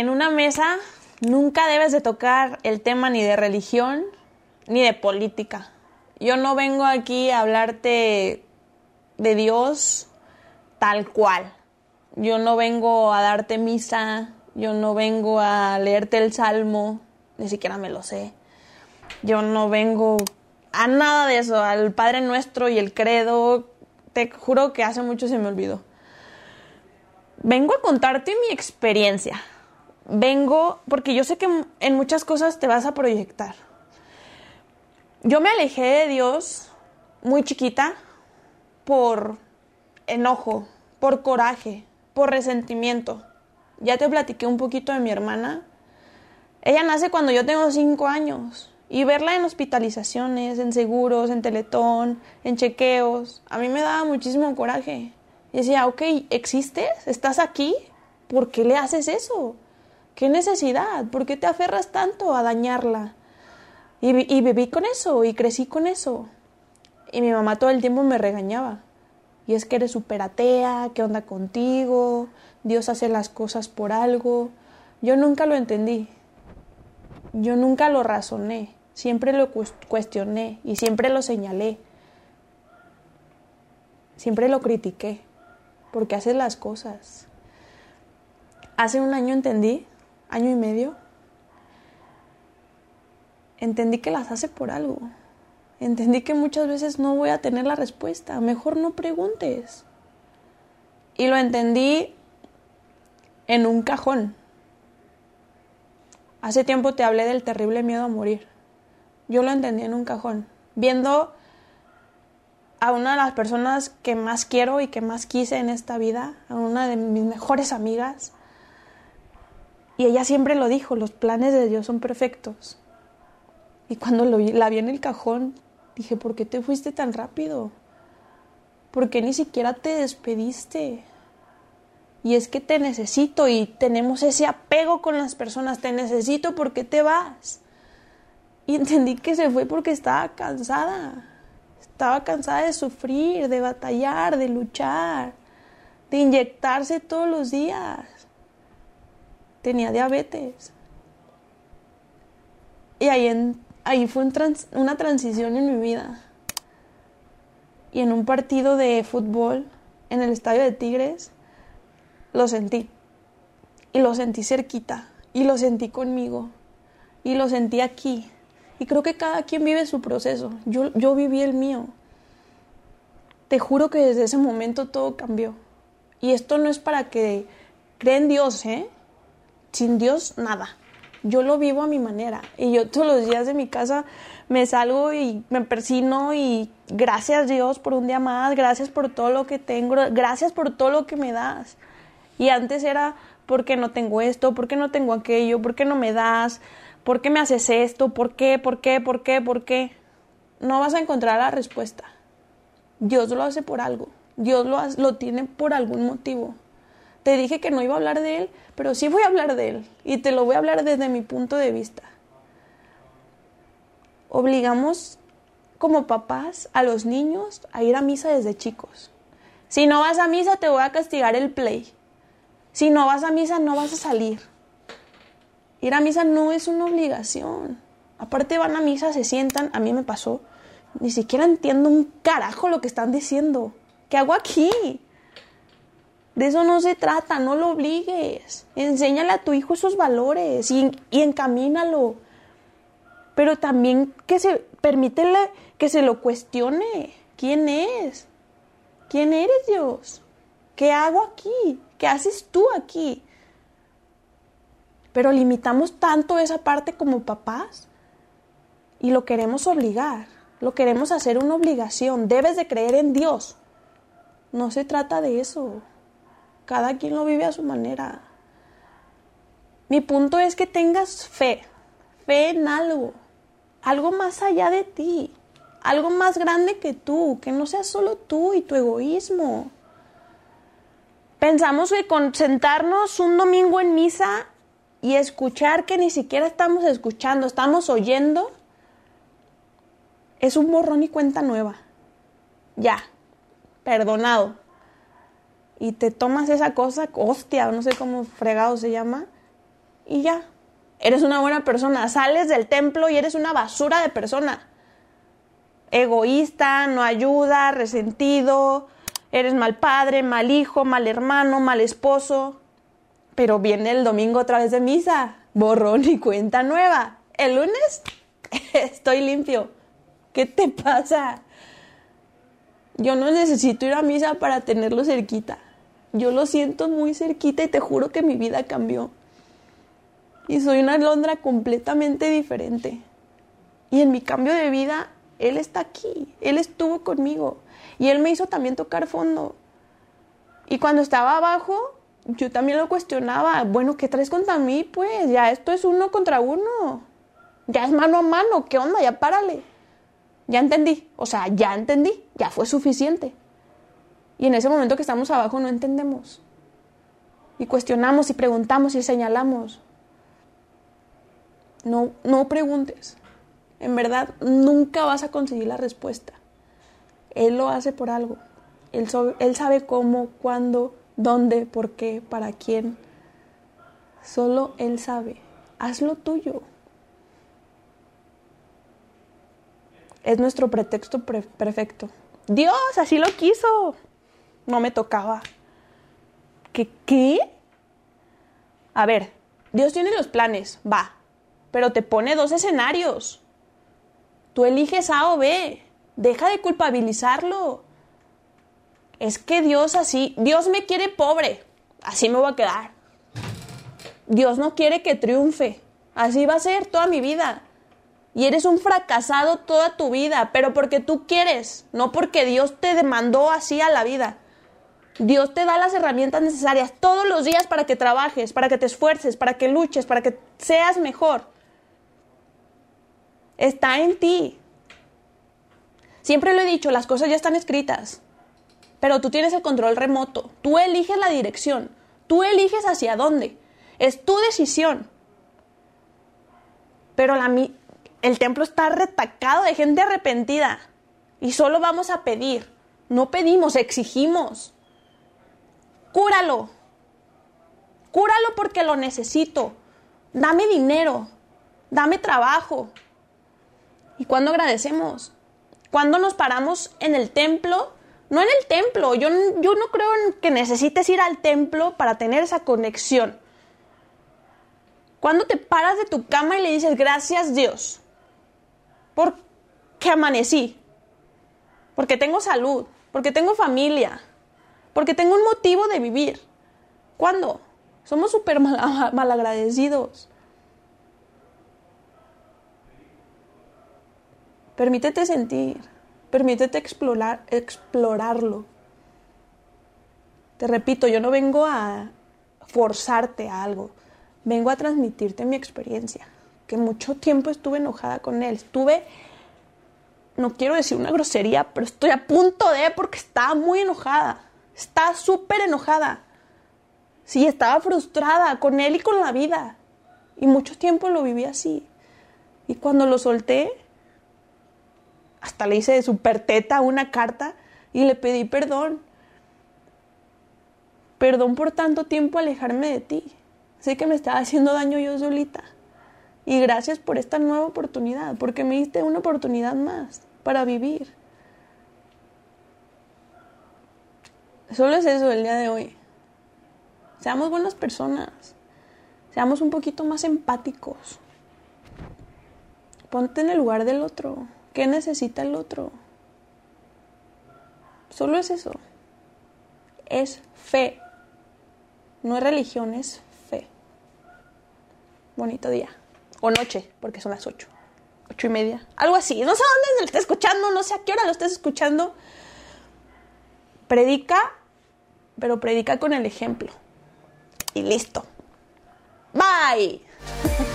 en una mesa nunca debes de tocar el tema ni de religión ni de política. Yo no vengo aquí a hablarte de Dios tal cual. Yo no vengo a darte misa, yo no vengo a leerte el salmo, ni siquiera me lo sé. Yo no vengo a nada de eso, al Padre Nuestro y el credo. Te juro que hace mucho se me olvidó. Vengo a contarte mi experiencia. Vengo porque yo sé que en muchas cosas te vas a proyectar. Yo me alejé de Dios muy chiquita por enojo, por coraje, por resentimiento. Ya te platiqué un poquito de mi hermana. Ella nace cuando yo tengo cinco años. Y verla en hospitalizaciones, en seguros, en teletón, en chequeos, a mí me daba muchísimo coraje. Y decía, ok, ¿existes? ¿Estás aquí? ¿Por qué le haces eso? ¿Qué necesidad? ¿Por qué te aferras tanto a dañarla? Y, viví con eso y crecí con eso. Y mi mamá todo el tiempo me regañaba. Y es que eres súper atea, ¿qué onda contigo? Dios hace las cosas por algo. Yo nunca lo entendí. Yo nunca lo razoné. Siempre lo cuestioné y siempre lo señalé. Siempre lo critiqué. Porque hace las cosas. Hace un año entendí, año y medio, entendí que las hace por algo. Entendí que muchas veces no voy a tener la respuesta. Mejor no preguntes. Y lo entendí en un cajón. Hace tiempo te hablé del terrible miedo a morir. Yo lo entendí en un cajón. Viendo a una de las personas que más quiero y que más quise en esta vida, a una de mis mejores amigas. Y ella siempre lo dijo, los planes de Dios son perfectos. Y cuando lo vi, la vi en el cajón, dije, ¿por qué te fuiste tan rápido? ¿Por qué ni siquiera te despediste? Y es que te necesito y tenemos ese apego con las personas, te necesito porque te vas. Y entendí que se fue porque estaba cansada. Estaba cansada de sufrir, de batallar, de luchar, de inyectarse todos los días. Tenía diabetes. Y ahí ahí fue una transición en mi vida. Y en un partido de fútbol en el estadio de Tigres, lo sentí. Y lo sentí cerquita. Y lo sentí conmigo. Y lo sentí aquí. Y creo que cada quien vive su proceso. Yo, yo viví el mío. Te juro que desde ese momento todo cambió. Y esto no es para que creen Dios, ¿eh? Sin Dios, nada yo lo vivo a mi manera. Y yo todos los días de mi casa me salgo y me persino y gracias Dios por un día más, gracias por todo lo que tengo, gracias por todo lo que me das. Y antes era, ¿por qué no tengo esto? ¿Por qué no tengo aquello? ¿Por qué no me das? ¿Por qué me haces esto? ¿Por qué? ¿Por qué? ¿Por qué? ¿Por qué? No vas a encontrar la respuesta. Dios lo hace por algo. Dios lo, lo tiene por algún motivo. Te dije que no iba a hablar de él, pero sí voy a hablar de él y te lo voy a hablar desde mi punto de vista. Obligamos como papás a los niños a ir a misa desde chicos. Si no vas a misa te voy a castigar el play. Si no vas a misa no vas a salir. Ir a misa no es una obligación. Aparte van a misa, se sientan, a mí me pasó, ni siquiera entiendo un carajo lo que están diciendo. ¿Qué hago aquí? De eso no se trata, no lo obligues. Enséñale a tu hijo esos valores y, encamínalo. Pero también que se permítele que se lo cuestione. ¿Quién es? ¿Quién eres Dios? ¿Qué hago aquí? ¿Qué haces tú aquí? Pero limitamos tanto esa parte como papás y lo queremos obligar, lo queremos hacer una obligación. Debes de creer en Dios. No se trata de eso. Cada quien lo vive a su manera. Mi punto es que tengas fe, fe en algo, algo más allá de ti, algo más grande que tú, que no seas solo tú y tu egoísmo. Pensamos que con sentarnos un domingo en misa y escuchar que ni siquiera estamos escuchando, estamos oyendo, es un borrón y cuenta nueva. Ya, perdonado y te tomas esa cosa, hostia, no sé cómo fregado se llama, y ya. Eres una buena persona. Sales del templo y eres una basura de persona. Egoísta, no ayuda, resentido, eres mal padre, mal hijo, mal hermano, mal esposo. Pero viene el domingo otra vez de misa. Borrón y cuenta nueva. El lunes estoy limpio. ¿Qué te pasa? Yo no necesito ir a misa para tenerlo cerquita. Yo lo siento muy cerquita y te juro que mi vida cambió. Y soy una Londra completamente diferente. Y en mi cambio de vida, Él está aquí. Él estuvo conmigo. Y Él me hizo también tocar fondo. Y cuando estaba abajo, yo también lo cuestionaba. Bueno, ¿qué traes contra mí? Pues ya esto es uno contra uno. Ya es mano a mano. ¿Qué onda? Ya párale. Ya entendí. O sea, ya entendí. Ya fue suficiente. Y en ese momento que estamos abajo no entendemos. Y cuestionamos y preguntamos y señalamos. No, no preguntes. En verdad, nunca vas a conseguir la respuesta. Él lo hace por algo. Él, él sabe cómo, cuándo, dónde, por qué, para quién. Solo Él sabe. Hazlo tuyo. Es nuestro pretexto perfecto. Dios así lo quiso no me tocaba. ¿Qué qué? A ver, Dios tiene los planes, va, pero te pone dos escenarios. Tú eliges A o B. Deja de culpabilizarlo. Es que Dios así, Dios me quiere pobre, así me voy a quedar. Dios no quiere que triunfe, así va a ser toda mi vida. Y eres un fracasado toda tu vida, pero porque tú quieres, no porque Dios te demandó así a la vida. Dios te da las herramientas necesarias todos los días para que trabajes, para que te esfuerces, para que luches, para que seas mejor. Está en ti. Siempre lo he dicho, las cosas ya están escritas, pero tú tienes el control remoto, tú eliges la dirección, tú eliges hacia dónde, es tu decisión. Pero la, el templo está retacado de gente arrepentida y solo vamos a pedir, no pedimos, exigimos. Cúralo. Cúralo porque lo necesito. Dame dinero. Dame trabajo. ¿Y cuándo agradecemos? ¿Cuándo nos paramos en el templo? No en el templo. Yo, yo no creo que necesites ir al templo para tener esa conexión. Cuando te paras de tu cama y le dices gracias Dios porque amanecí, porque tengo salud, porque tengo familia, porque tengo un motivo de vivir. ¿Cuándo? Somos súper mal, malagradecidos. Permítete sentir, permítete explorar, explorarlo. Te repito, yo no vengo a forzarte a algo, vengo a transmitirte mi experiencia, que mucho tiempo estuve enojada con él, estuve, no quiero decir una grosería, pero estoy a punto de porque estaba muy enojada. Está súper enojada. Sí, estaba frustrada con él y con la vida. Y mucho tiempo lo viví así. Y cuando lo solté, hasta le hice de super teta una carta y le pedí perdón. Perdón por tanto tiempo alejarme de ti. Sé que me estaba haciendo daño yo solita. Y gracias por esta nueva oportunidad, porque me diste una oportunidad más para vivir. Solo es eso el día de hoy. Seamos buenas personas. Seamos un poquito más empáticos. Ponte en el lugar del otro. ¿Qué necesita el otro? Solo es eso. Es fe. No es religión, es fe. Bonito día. O noche, porque son las ocho. Ocho y media. Algo así. No sé dónde lo estés escuchando, no sé a qué hora lo estés escuchando. Predica pero predica con el ejemplo. Y listo. Bye.